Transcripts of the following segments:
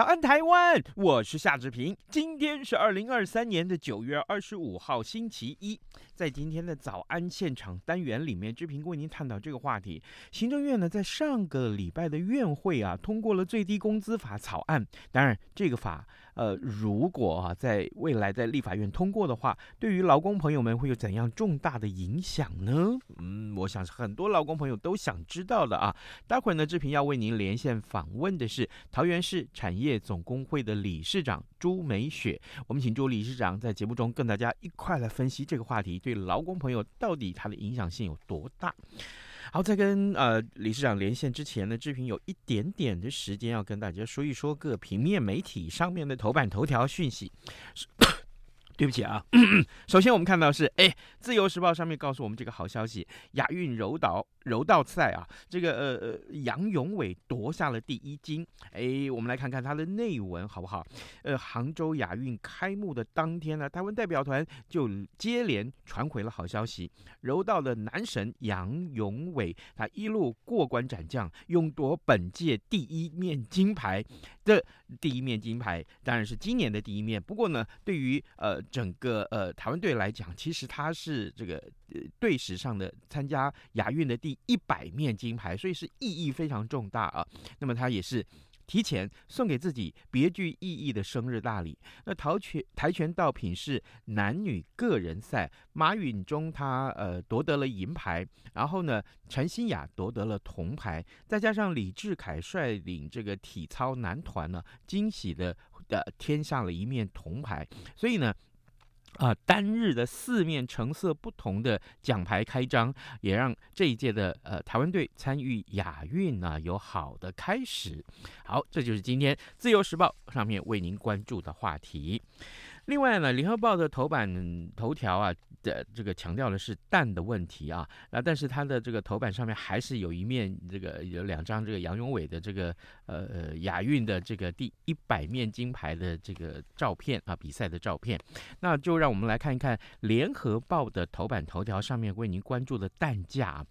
早安，台湾！我是夏志平。今天是二零二三年的九月二十五号，星期一。在今天的早安现场单元里面，志平为您探讨这个话题。行政院呢，在上个礼拜的院会啊，通过了最低工资法草案。当然，这个法。呃，如果啊，在未来在立法院通过的话，对于劳工朋友们会有怎样重大的影响呢？嗯，我想是很多劳工朋友都想知道的啊。待会儿呢，志平要为您连线访问的是桃园市产业总工会的理事长朱美雪。我们请朱理事长在节目中跟大家一块来分析这个话题，对劳工朋友到底它的影响性有多大？好，在跟呃理事长连线之前呢，志平有一点点的时间要跟大家说一说各平面媒体上面的头版头条讯息。对不起啊，首先我们看到是，哎，《自由时报》上面告诉我们这个好消息，亚运柔道柔道赛啊，这个呃呃杨永伟夺下了第一金。哎，我们来看看他的内文好不好？呃，杭州亚运开幕的当天呢，台湾代表团就接连传回了好消息，柔道的男神杨永伟，他一路过关斩将，勇夺本届第一面金牌。这第一面金牌当然是今年的第一面，不过呢，对于呃。整个呃台湾队来讲，其实他是这个呃队史上的参加亚运的第一百面金牌，所以是意义非常重大啊。那么他也是提前送给自己别具意义的生日大礼。那跆拳跆拳道品是男女个人赛，马允中他呃夺得了银牌，然后呢陈新雅夺得了铜牌，再加上李志凯率领这个体操男团呢，惊喜的呃添上了一面铜牌，所以呢。啊、单日的四面成色不同的奖牌开张，也让这一届的呃台湾队参与亚运呢、啊、有好的开始。好，这就是今天《自由时报》上面为您关注的话题。另外呢，《联合报》的头版头条啊。的这个强调的是蛋的问题啊，那但是它的这个头版上面还是有一面这个有两张这个杨勇伟的这个呃呃亚运的这个第一百面金牌的这个照片啊，比赛的照片，那就让我们来看一看联合报的头版头条上面为您关注的蛋价，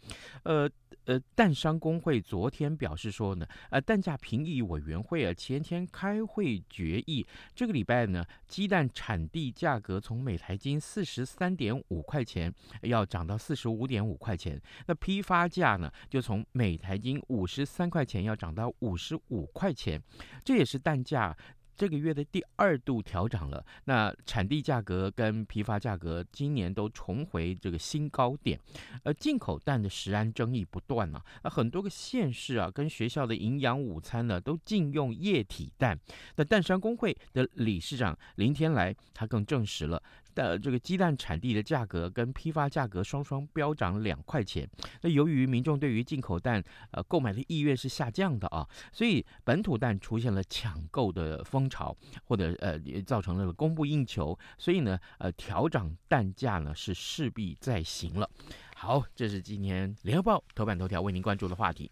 呃。呃，蛋商工会昨天表示说呢，呃，蛋价评议委员会啊前天开会决议，这个礼拜呢，鸡蛋产地价格从每台斤四十三点五块钱要涨到四十五点五块钱，那批发价呢就从每台斤五十三块钱要涨到五十五块钱，这也是蛋价。这个月的第二度调涨了，那产地价格跟批发价格今年都重回这个新高点，而进口蛋的食安争议不断啊，那很多个县市啊跟学校的营养午餐呢都禁用液体蛋，那蛋商工会的理事长林天来他更证实了。的这个鸡蛋产地的价格跟批发价格双双飙涨两块钱。那由于民众对于进口蛋呃购买的意愿是下降的啊，所以本土蛋出现了抢购的风潮，或者呃也造成了供不应求。所以呢呃调涨蛋价呢是势必在行了。好，这是今天联合报头版头条为您关注的话题。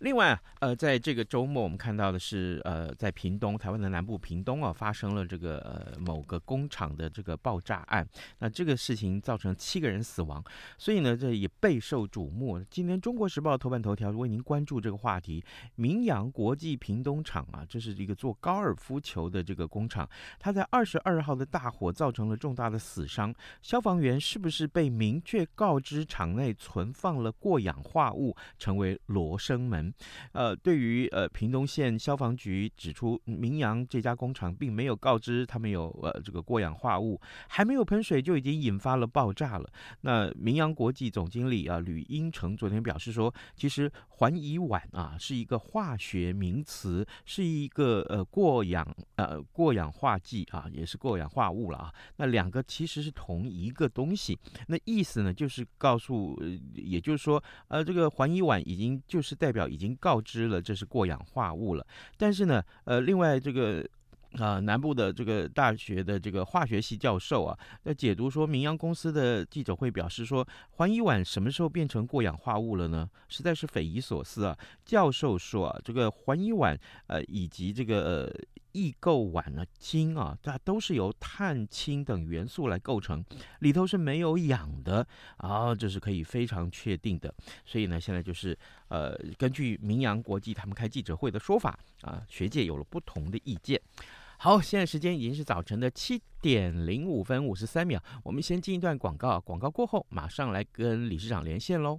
另外，呃，在这个周末，我们看到的是，呃，在屏东，台湾的南部屏东啊，发生了这个呃某个工厂的这个爆炸案。那这个事情造成七个人死亡，所以呢，这也备受瞩目。今天《中国时报》头版头条为您关注这个话题：明扬国际屏东厂啊，这是一个做高尔夫球的这个工厂，它在二十二号的大火造成了重大的死伤。消防员是不是被明确告知厂内存放了过氧化物，成为罗生门？呃，对于呃屏东县消防局指出，明阳这家工厂并没有告知他们有呃这个过氧化物，还没有喷水就已经引发了爆炸了。那明阳国际总经理啊吕英成昨天表示说，其实环乙烷啊是一个化学名词，是一个呃过氧呃过氧化剂啊，也是过氧化物了啊。那两个其实是同一个东西，那意思呢就是告诉，也就是说，呃，这个环乙烷已经就是代表已经告知了这是过氧化物了。但是呢，呃，另外这个啊、呃，南部的这个大学的这个化学系教授啊，那解读说，明阳公司的记者会表示说，环乙烷什么时候变成过氧化物了呢？实在是匪夷所思啊。教授说啊，这个环乙烷呃以及这个。呃异构烷呢，金啊，它都是由碳、氢等元素来构成，里头是没有氧的啊，这是可以非常确定的。所以呢，现在就是呃，根据明扬国际他们开记者会的说法啊，学界有了不同的意见。好，现在时间已经是早晨的七点零五分五十三秒，我们先进一段广告，广告过后马上来跟理事长连线喽。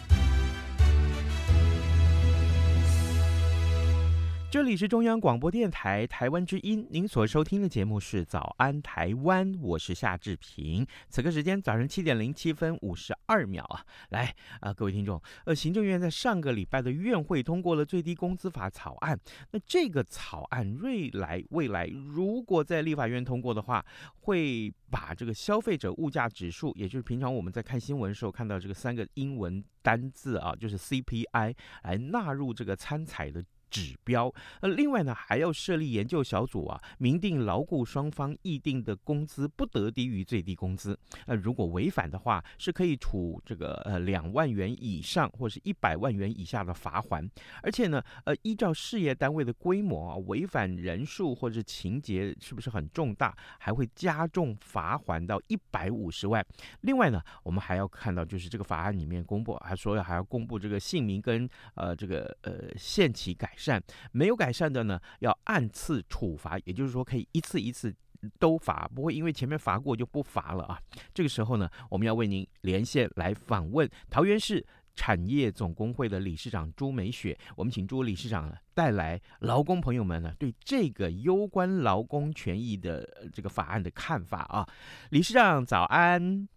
这里是中央广播电台台湾之音，您所收听的节目是《早安台湾》，我是夏志平。此刻时间早上七点零七分五十二秒啊，来啊、各位听众，呃，行政院在上个礼拜的院会通过了最低工资法草案。那这个草案未来未来如果在立法院通过的话，会把这个消费者物价指数，也就是平常我们在看新闻的时候看到这个三个英文单字啊，就是 CPI，来纳入这个参采的。指标，呃，另外呢，还要设立研究小组啊，明定劳雇双方议定的工资不得低于最低工资。呃，如果违反的话，是可以处这个呃两万元以上或是一百万元以下的罚锾。而且呢，呃，依照事业单位的规模啊，违反人数或者情节是不是很重大，还会加重罚锾到一百五十万。另外呢，我们还要看到就是这个法案里面公布，还说还要公布这个姓名跟呃这个呃限期改善没有改善的呢，要按次处罚，也就是说可以一次一次都罚，不会因为前面罚过就不罚了啊。这个时候呢，我们要为您连线来访问桃园市产业总工会的理事长朱美雪。我们请朱理事长带来劳工朋友们呢对这个攸关劳工权益的这个法案的看法啊。理事长早安，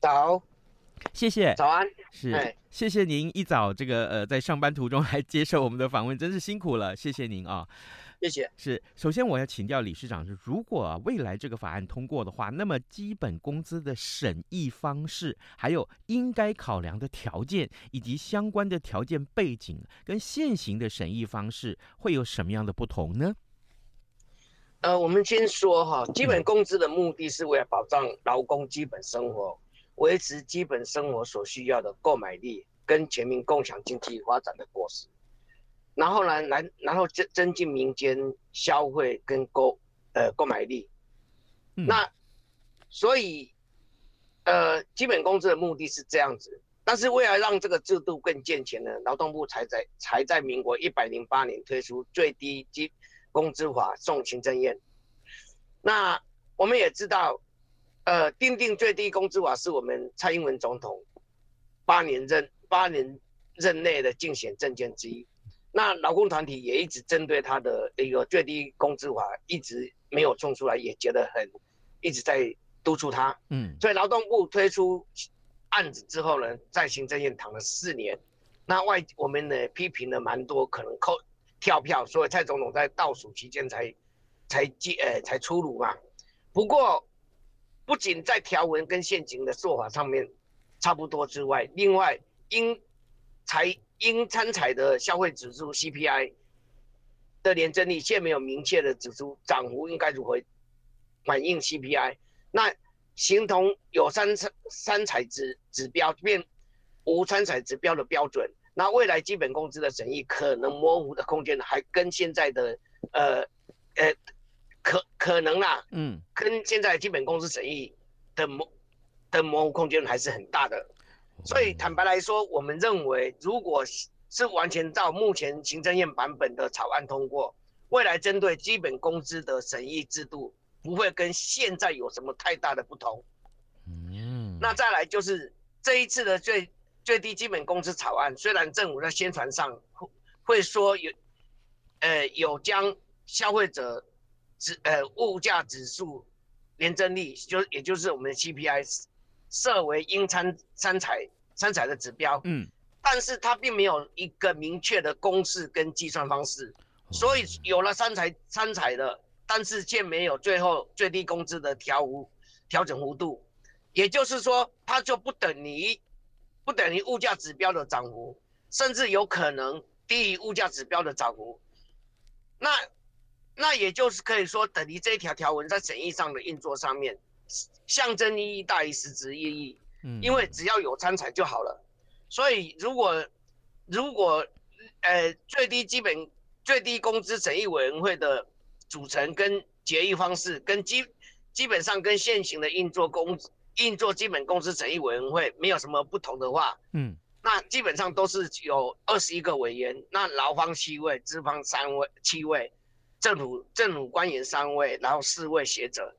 早。谢谢，早安，是，谢谢您一早这个呃在上班途中还接受我们的访问，真是辛苦了，谢谢您啊，谢谢。是，首先我要请教理事长，是如果、啊、未来这个法案通过的话，那么基本工资的审议方式，还有应该考量的条件，以及相关的条件背景，跟现行的审议方式会有什么样的不同呢？呃，我们先说哈，基本工资的目的是为了保障劳工基本生活。维持基本生活所需要的购买力，跟全民共享经济发展的果实。然后呢，来然后增增进民间消费跟购呃购买力。嗯、那所以呃基本工资的目的是这样子，但是为了让这个制度更健全呢，劳动部才在才在民国一百零八年推出最低基工资法送行政院。那我们也知道，呃，订定最低工资法是我们蔡英文总统八年任八年任内的竞选政见之一。那劳工团体也一直针对他的一个最低工资法一直没有冲出来，也觉得很一直在督促他。嗯，所以劳动部推出案子之后呢，在行政院躺了四年。那外我们呢批评了蛮多，可能扣跳票，所以蔡总统在倒数期间才才接呃才出炉嘛。不过，不仅在条文跟现行的做法上面差不多之外，另外应采应参采的消费指数 CPI 的年增率现没有明确的指出涨幅应该如何反映 CPI，那形同有参采参采指指标变无参采指标的标准，那未来基本工资的审议可能模糊的空间还跟现在的呃呃。可可能啦，嗯，跟现在基本工资审议的模的模糊空间还是很大的，所以坦白来说，我们认为，如果是完全照目前行政院版本的草案通过，未来针对基本工资的审议制度不会跟现在有什么太大的不同。嗯，那再来就是这一次的最最低基本工资草案，虽然政府在宣传上会会说有，呃，有将消费者。指呃物价指数年增率，就也就是我们的 CPI，设为应参参采参采的指标。嗯，但是它并没有一个明确的公式跟计算方式，所以有了参采参采的，但是却没有最后最低工资的调幅调整幅度，也就是说，它就不等于不等于物价指标的涨幅，甚至有可能低于物价指标的涨幅。那那也就是可以说，等于这一条条文在审议上的运作上面，象征意义大于实质意义。嗯，因为只要有参采就好了。所以如果如果呃最低基本最低工资审议委员会的组成跟决议方式，跟基基本上跟现行的运作工运作基本工资审议委员会没有什么不同的话，嗯，那基本上都是有二十一个委员，那劳方七位，资方三位七位。政府政府官员三位，然后四位学者，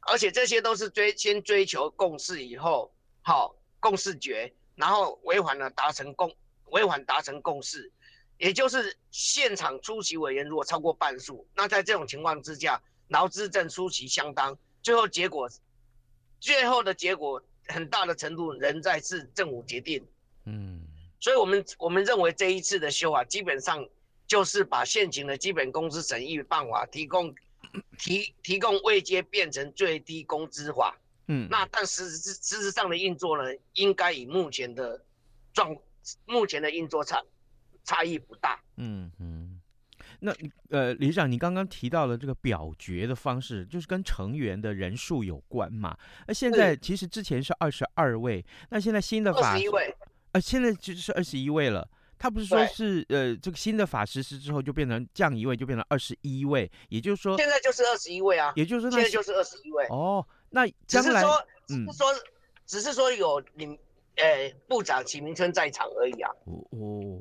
而且这些都是追先追求共识以后，好共识决，然后违反了达成共违反达成共识，也就是现场出席委员如果超过半数，那在这种情况之下，劳资政出席相当，最后结果，最后的结果很大的程度仍在是政府决定，嗯，所以我们我们认为这一次的修法基本上。就是把现行的基本工资审议办法提供提提供未接变成最低工资法，嗯，那但实质实质上的运作呢，应该以目前的状目前的运作差差异不大，嗯嗯。那呃，理事长，你刚刚提到了这个表决的方式，就是跟成员的人数有关嘛？那现在其实之前是二十二位，那现在新的法，二十一位，呃，现在就是二十一位了。他不是说是呃，这个新的法实施之后就变成降一位，就变成二十一位，也就是说现在就是二十一位啊，也就是说现在就是二十一位哦。那将来只是说，嗯，只是说，只是说有你呃部长齐明春在场而已啊。哦哦。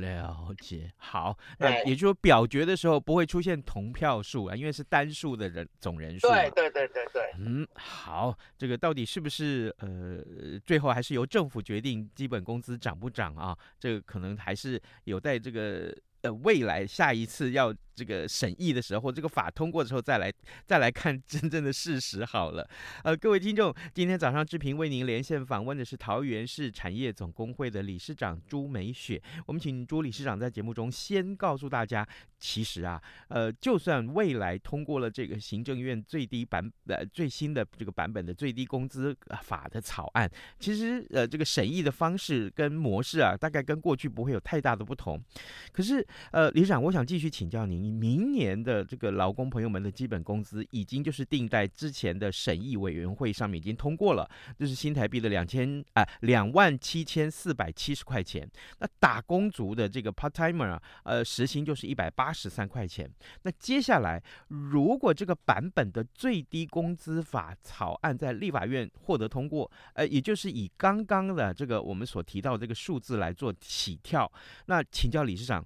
了解，好，那也就是说表决的时候不会出现同票数啊，因为是单数的人总人数。对对对对对。嗯，好，这个到底是不是呃，最后还是由政府决定基本工资涨不涨啊？这个可能还是有待这个呃未来下一次要。这个审议的时候，这个法通过之后，再来再来看真正的事实好了。呃，各位听众，今天早上志平为您连线访问的是桃园市产业总工会的理事长朱美雪。我们请朱理事长在节目中先告诉大家，其实啊，呃，就算未来通过了这个行政院最低版呃最新的这个版本的最低工资法的草案，其实呃这个审议的方式跟模式啊，大概跟过去不会有太大的不同。可是呃，理事长，我想继续请教您，明年的这个劳工朋友们的基本工资已经就是定在之前的审议委员会上面已经通过了，就是新台币的两千啊两万七千四百七十块钱。那打工族的这个 part timer 啊，呃，时薪就是一百八十三块钱。那接下来，如果这个版本的最低工资法草案在立法院获得通过，呃，也就是以刚刚的这个我们所提到的这个数字来做起跳，那请教理事长，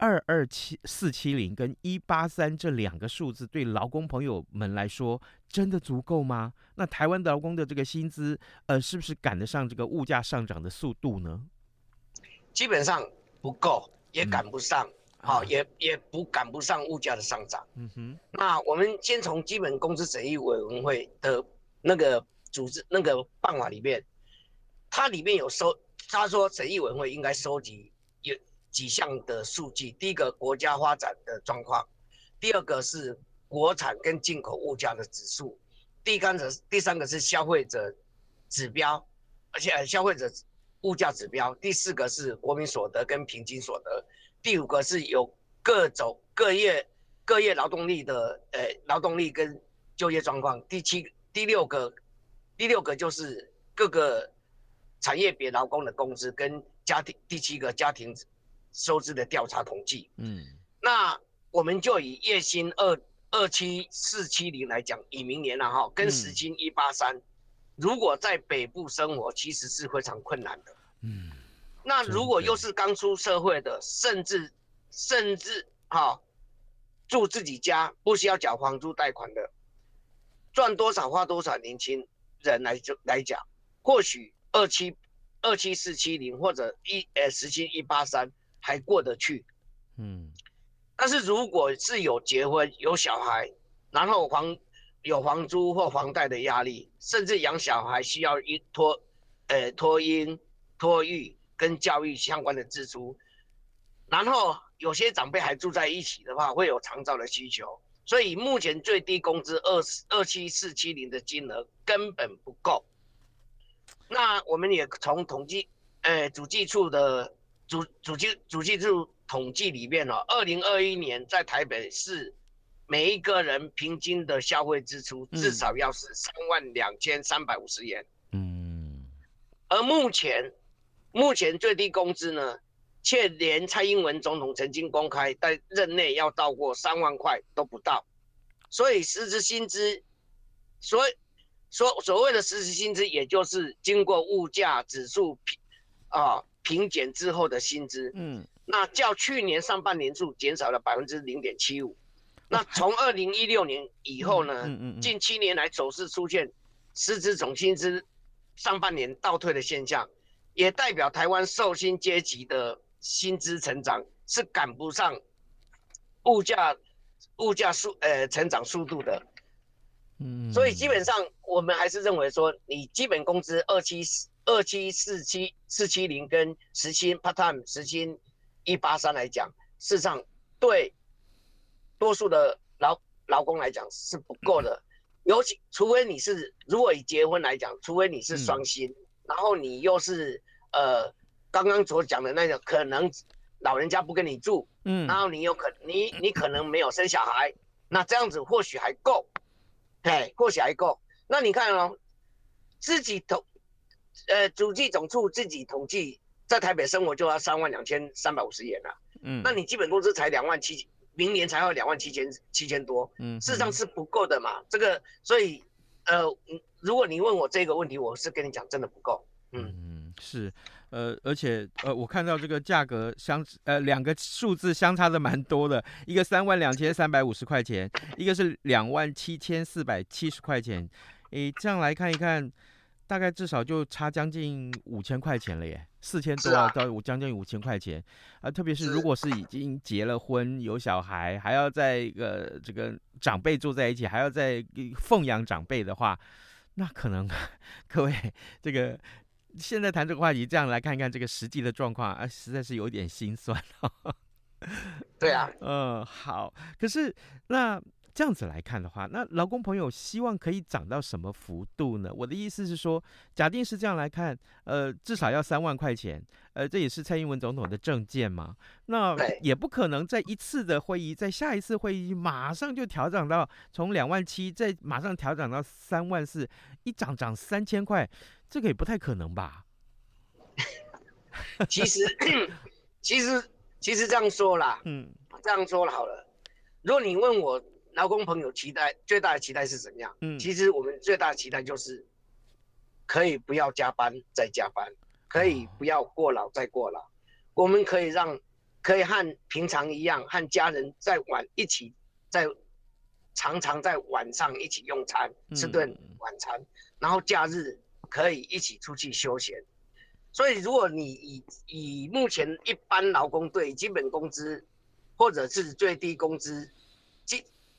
二二七四七零跟一八三这两个数字对劳工朋友们来说真的足够吗？那台湾劳工的这个薪资，呃，是不是赶得上这个物价上涨的速度呢？基本上不够，也赶不上，好、嗯，也也不赶不上物价的上涨。嗯哼，那我们先从基本工资审议委员会的那个组织那个办法里面，它里面有收，他说审议委员会应该收集有几项的数据，第一个国家发展的状况，第二个是国产跟进口物价的指数，第三个第三个是消费者指标，而且消费者。物价指标，第四个是国民所得跟平均所得，第五个是有各种各业各业劳动力的呃劳动力跟就业状况，第七第六个第六个就是各个产业别劳工的工资跟家庭，第七个家庭收支的调查统计。嗯，那我们就以月薪二二七四七零来讲，以明年了哈，跟时薪一八三。如果在北部生活，其实是非常困难的。嗯，那如果又是刚出社会的，甚至甚至哈、哦，住自己家，不需要缴房租贷款的，赚多少花多少，年轻人来就来讲，或许二七二七四七零或者一呃时薪一八三还过得去。嗯，但是如果是有结婚有小孩，然后房。有房租或房贷的压力，甚至养小孩需要一托，呃，托婴、托育跟教育相关的支出，然后有些长辈还住在一起的话，会有长照的需求，所以目前最低工资二二七四七零的金额根本不够。那我们也从统计，呃，主计处的主主计主计处统计里面哦，二零二一年在台北市。每一个人平均的消费支出至少要是三万两千三百五十元。嗯，而目前，目前最低工资呢，却连蔡英文总统曾经公开在任内要到过三万块都不到。所以实质薪资，所以所所谓的实质薪资，也就是经过物价指数平啊平减之后的薪资。嗯，那较去年上半年数减少了百分之零点七五。那从二零一六年以后呢，近七年来走势出现实质总薪资上半年倒退的现象，也代表台湾受薪阶级的薪资成长是赶不上物价物价速呃成长速度的。嗯，所以基本上我们还是认为说，你基本工资二七二七四七四七零跟时薪 part time 时薪一八三来讲，事实上对。多数的劳劳工来讲是不够的，尤其除非你是，如果以结婚来讲，除非你是双薪，嗯、然后你又是呃刚刚所讲的那种，可能老人家不跟你住，嗯，然后你有可你你可能没有生小孩，那这样子或许还够，哎，或许还够。那你看哦，自己统呃主计总处自己统计，在台北生活就要三万两千三百五十元了，嗯，那你基本工资才两万七。明年才要两万七千七千多，嗯，事实上是不够的嘛。这个，所以，呃，如果你问我这个问题，我是跟你讲，真的不够。嗯嗯，是，呃，而且，呃，我看到这个价格相，呃，两个数字相差的蛮多的，一个三万两千三百五十块钱，一个是两万七千四百七十块钱，诶，这样来看一看。大概至少就差将近五千块钱了耶，四千多到将近五千块钱啊！特别是如果是已经结了婚有小孩，还要在一个这个长辈住在一起，还要在奉养长辈的话，那可能各位这个现在谈这个话题，这样来看看这个实际的状况啊，实在是有点心酸。对啊，嗯，好，可是那。这样子来看的话，那劳工朋友希望可以涨到什么幅度呢？我的意思是说，假定是这样来看，呃，至少要三万块钱，呃，这也是蔡英文总统的政见嘛。那也不可能在一次的会议，在下一次会议马上就调整到从两万七，再马上调整到三万四，一涨涨三千块，这个也不太可能吧？其实，其实，其实这样说啦，嗯，这样说了好了。如果你问我劳工朋友期待最大的期待是怎样？嗯，其实我们最大的期待就是可以不要加班再加班，可以不要过劳再过劳，我们可以让可以和平常一样和家人在晚一起，在常常在晚上一起用餐吃顿晚餐，然后假日可以一起出去休闲。所以，如果你以以目前一般劳工对基本工资，或者是最低工资，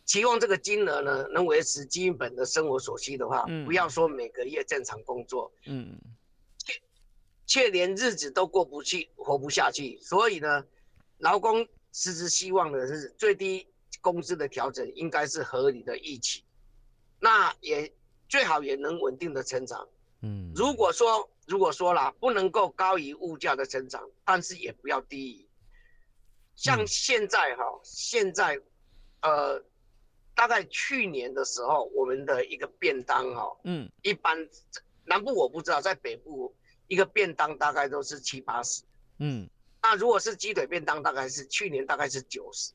期期望这个金额呢，能维持基本的生活所需的话，嗯、不要说每个月正常工作，嗯，却却连日子都过不去，活不下去。所以呢，劳工实质希望的是最低工资的调整应该是合理的预期，那也最好也能稳定的成长，嗯，如果说。如果说啦，不能够高于物价的成长，但是也不要低于。像现在哈，嗯、现在，呃，大概去年的时候，我们的一个便当哈，嗯，一般南部我不知道，在北部一个便当大概都是七八十，嗯，那如果是鸡腿便当，大概是去年大概是九十，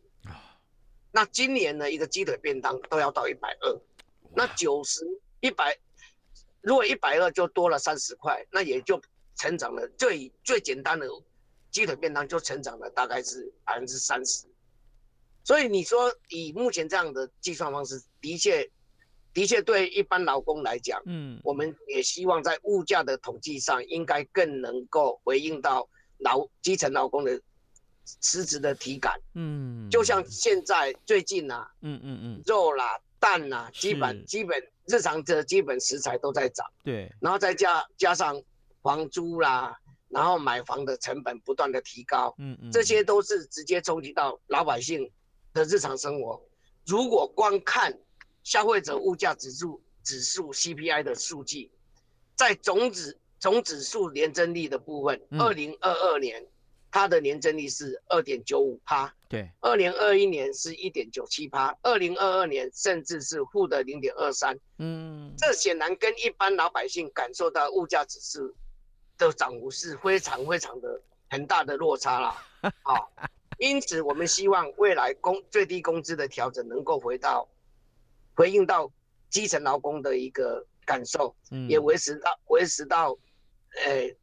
那今年呢，一个鸡腿便当都要到一百二，那九十一百。如果一百二就多了三十块，那也就成长了最最简单的鸡腿便当就成长了大概是百分之三十。所以你说以目前这样的计算方式，的确的确对一般劳工来讲，嗯，我们也希望在物价的统计上应该更能够回应到劳基层劳工的实质的体感，嗯，就像现在最近啊，嗯嗯嗯，肉啦蛋啦，基本基本。日常的基本食材都在涨，对，然后再加加上房租啦，然后买房的成本不断的提高，嗯嗯，这些都是直接冲击到老百姓的日常生活。如果光看消费者物价指数指数 CPI 的数据，在总指总指数年增率的部分，二零二二年。它的年增率是二点九五趴，对，二零二一年是一点九七趴，二零二二年甚至是负的零点二三，嗯，这显然跟一般老百姓感受到物价指数的涨幅是非常非常的很大的落差啦。好，因此我们希望未来工最低工资的调整能够回到回应到基层劳工的一个感受，嗯，也维持到维持到，呃、欸。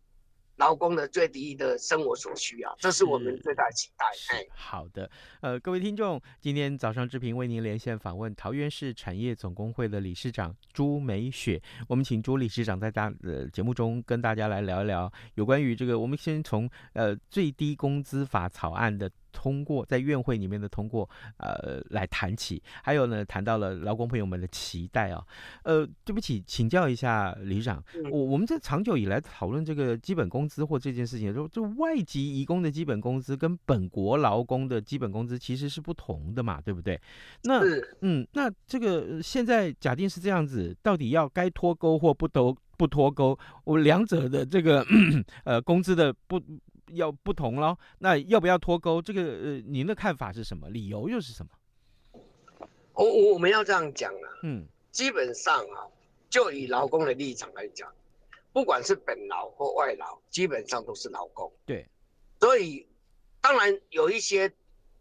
劳工的最低的生活所需啊，这是我们最大的期待。哎，好的，呃，各位听众，今天早上志平为您连线访问桃园市产业总工会的理事长朱美雪，我们请朱理事长在大呃节目中跟大家来聊一聊有关于这个，我们先从呃最低工资法草案的。通过在院会里面的通过，呃，来谈起，还有呢，谈到了劳工朋友们的期待啊，呃，对不起，请教一下李长，我我们这长久以来讨论这个基本工资或这件事情，就就外籍移工的基本工资跟本国劳工的基本工资其实是不同的嘛，对不对？那嗯，那这个现在假定是这样子，到底要该脱钩或不都不脱钩？我两者的这个 呃工资的不。要不同喽，那要不要脱钩？这个呃，您的看法是什么？理由又是什么？我我我们要这样讲啊，嗯，基本上啊，就以劳工的立场来讲，不管是本劳或外劳，基本上都是劳工。对，所以当然有一些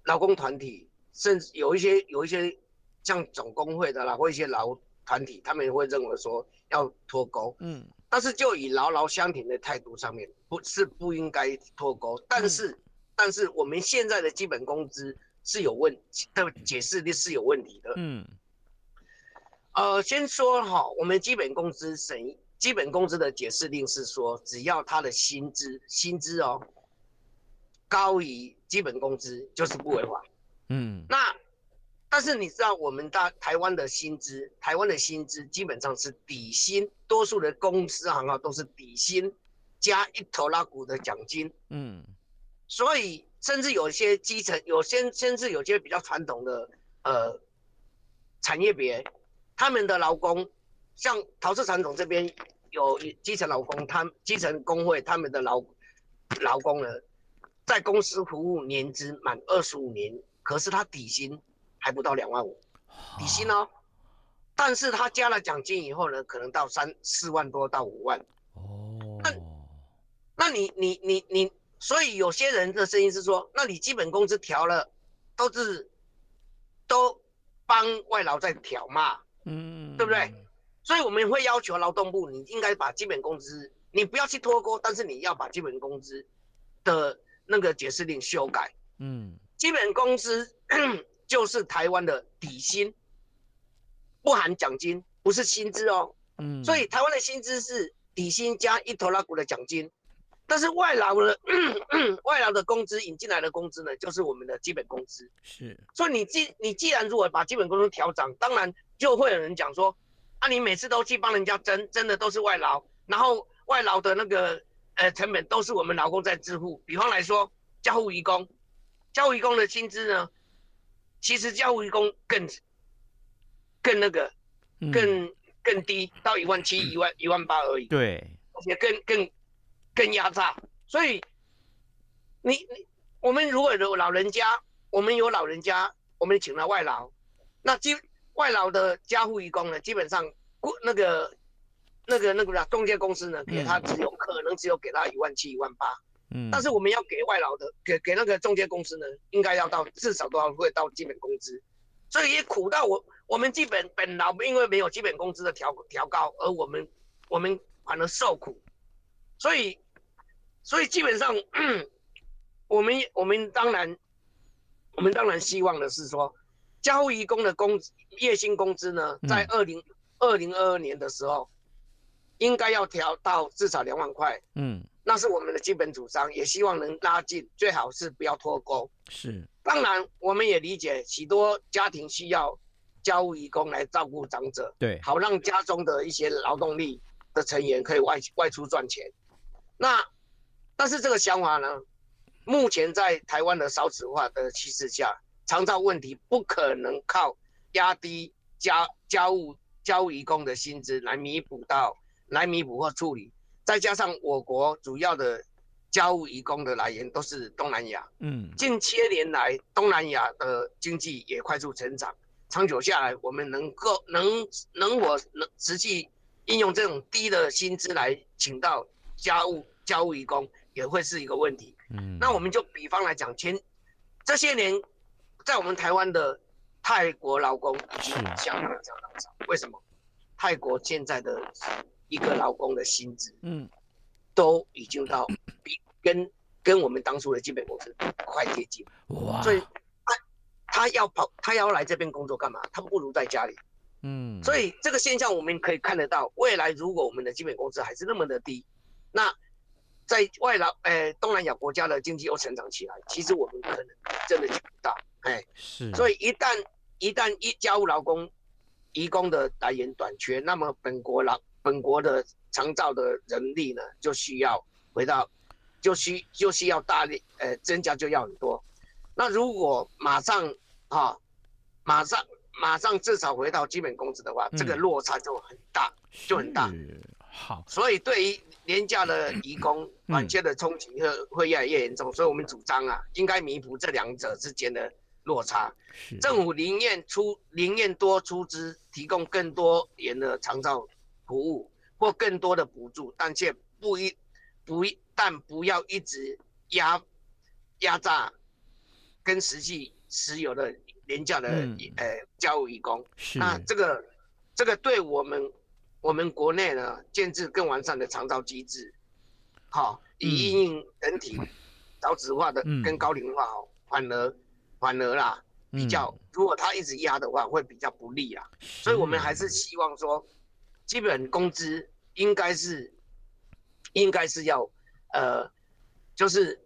劳工团体，甚至有一些有一些像总工会的啦，或一些劳团体，他们也会认为说要脱钩。嗯。但是就以牢牢相挺的态度上面，不是不应该脱钩，但是、嗯、但是我们现在的基本工资是有问题的解释力是有问题的。嗯，呃，先说哈，我们基本工资审基本工资的解释令是说，只要他的薪资薪资哦高于基本工资就是不违法。嗯，那。但是你知道，我们大台湾的薪资，台湾的薪资基本上是底薪，多数的公司行号都是底薪加一头拉股的奖金。嗯，所以甚至有些基层，有些甚至有些比较传统的呃产业别，他们的劳工，像陶瓷传统这边有基层劳工，他基层工会他们的劳劳工呢，在公司服务年资满二十五年，可是他底薪还不到两万五，底薪哦，但是他加了奖金以后呢，可能到三四万多到五万。哦，那那你你你你，所以有些人的声音是说，那你基本工资调了，都是都帮外劳在调嘛，嗯，对不对？所以我们会要求劳动部，你应该把基本工资，你不要去脱钩，但是你要把基本工资的那个解释令修改。嗯，基本工资就是台湾的底薪，不含奖金，不是薪资哦。嗯，所以台湾的薪资是底薪加一头拉股的奖金，但是外劳的 外劳的工资引进来的工资呢，就是我们的基本工资。是，所以你既你既然如果把基本工资调涨，当然就会有人讲说。啊、你每次都去帮人家争，争的都是外劳，然后外劳的那个呃成本都是我们劳工在支付。比方来说，家护移工，家护移工的薪资呢，其实家护移工更更那个更、嗯、更低，到一万七、一万一万八而已。对，而且更更更压榨。所以你你我们如果有老人家，我们有老人家，我们请了外劳，那基。外劳的家护义工呢，基本上过那个那个那个啥，中介公司呢，给他只有可能只有给他一万七一万八，嗯，但是我们要给外劳的，给给那个中介公司呢，应该要到至少都要会到基本工资，所以也苦到我我们基本本劳因为没有基本工资的调调高，而我们我们反而受苦，所以所以基本上 我们我们当然我们当然希望的是说。家护移工的工月薪工资呢，在二零二零二二年的时候，应该要调到至少两万块。嗯，那是我们的基本主张，也希望能拉近，最好是不要脱钩。是，当然我们也理解许多家庭需要家务移工来照顾长者，对，好让家中的一些劳动力的成员可以外外出赚钱。那，但是这个想法呢，目前在台湾的少子化的趋势下。长照问题不可能靠压低家家务家务移工的薪资来弥补到来弥补或处理，再加上我国主要的家务移工的来源都是东南亚，嗯，近些年来东南亚的经济也快速成长，长久下来，我们能够能能我能实际应用这种低的薪资来请到家务家务移工也会是一个问题，嗯，那我们就比方来讲，前这些年。在我们台湾的泰国劳工已经相当相当少，为什么？泰国现在的一个劳工的薪资，嗯，都已经到比跟跟我们当初的基本工资快接近。哇！所以他他要跑，他要来这边工作干嘛？他不如在家里。嗯。所以这个现象我们可以看得到，未来如果我们的基本工资还是那么的低，那在外劳呃东南亚国家的经济又成长起来，其实我们可能真的不到。哎，是，所以一旦一旦一家务劳工移工的来源短缺，那么本国劳本国的长照的人力呢，就需要回到，就需就需要大力呃增加就要很多。那如果马上啊、哦，马上马上至少回到基本工资的话，嗯、这个落差就很大，就很大。好，所以对于廉价的移工短缺的冲击会会越来越严重，嗯、所以我们主张啊，应该弥补这两者之间的。落差，政府宁愿出宁愿多出资提供更多元的长照服务或更多的补助，但却不一不一但不要一直压压榨跟实际持有的廉价的、嗯、呃家务移工。是那这个这个对我们我们国内呢建制更完善的长照机制，好、哦，以应应人体少子化的跟高龄化哦，反而。反而啦，比较如果他一直压的话，会比较不利啊。所以我们还是希望说，基本工资应该是，应该是要，呃，就是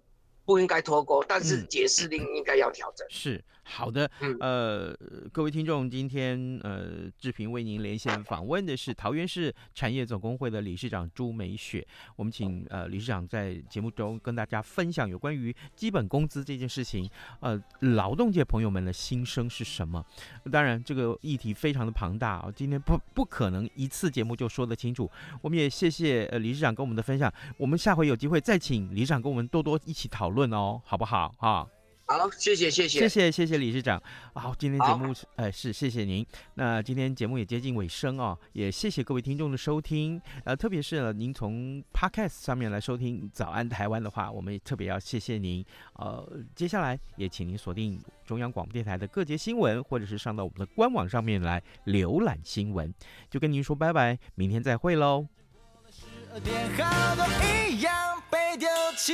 不应该脱钩，但是解释令应该要调整。是。好的，嗯呃，各位听众，今天呃，志平为您连线访问的是桃园市产业总工会的理事长朱美雪。我们请呃理事长在节目中跟大家分享有关于基本工资这件事情，呃，劳动界朋友们的心声是什么？当然，这个议题非常的庞大啊，今天不不可能一次节目就说得清楚。我们也谢谢呃理事长跟我们的分享，我们下回有机会再请理事长跟我们多多一起讨论哦，好不好啊？好，谢谢谢谢谢谢谢谢理事长。好，今天节目哎是谢谢您。那今天节目也接近尾声哦，也谢谢各位听众的收听。呃，特别是呢，您从 Podcast 上面来收听《早安台湾》的话，我们也特别要谢谢您。呃，接下来也请您锁定中央广播电台的各节新闻，或者是上到我们的官网上面来浏览新闻。就跟您说拜拜，明天再会喽。十二点好多一样被丢弃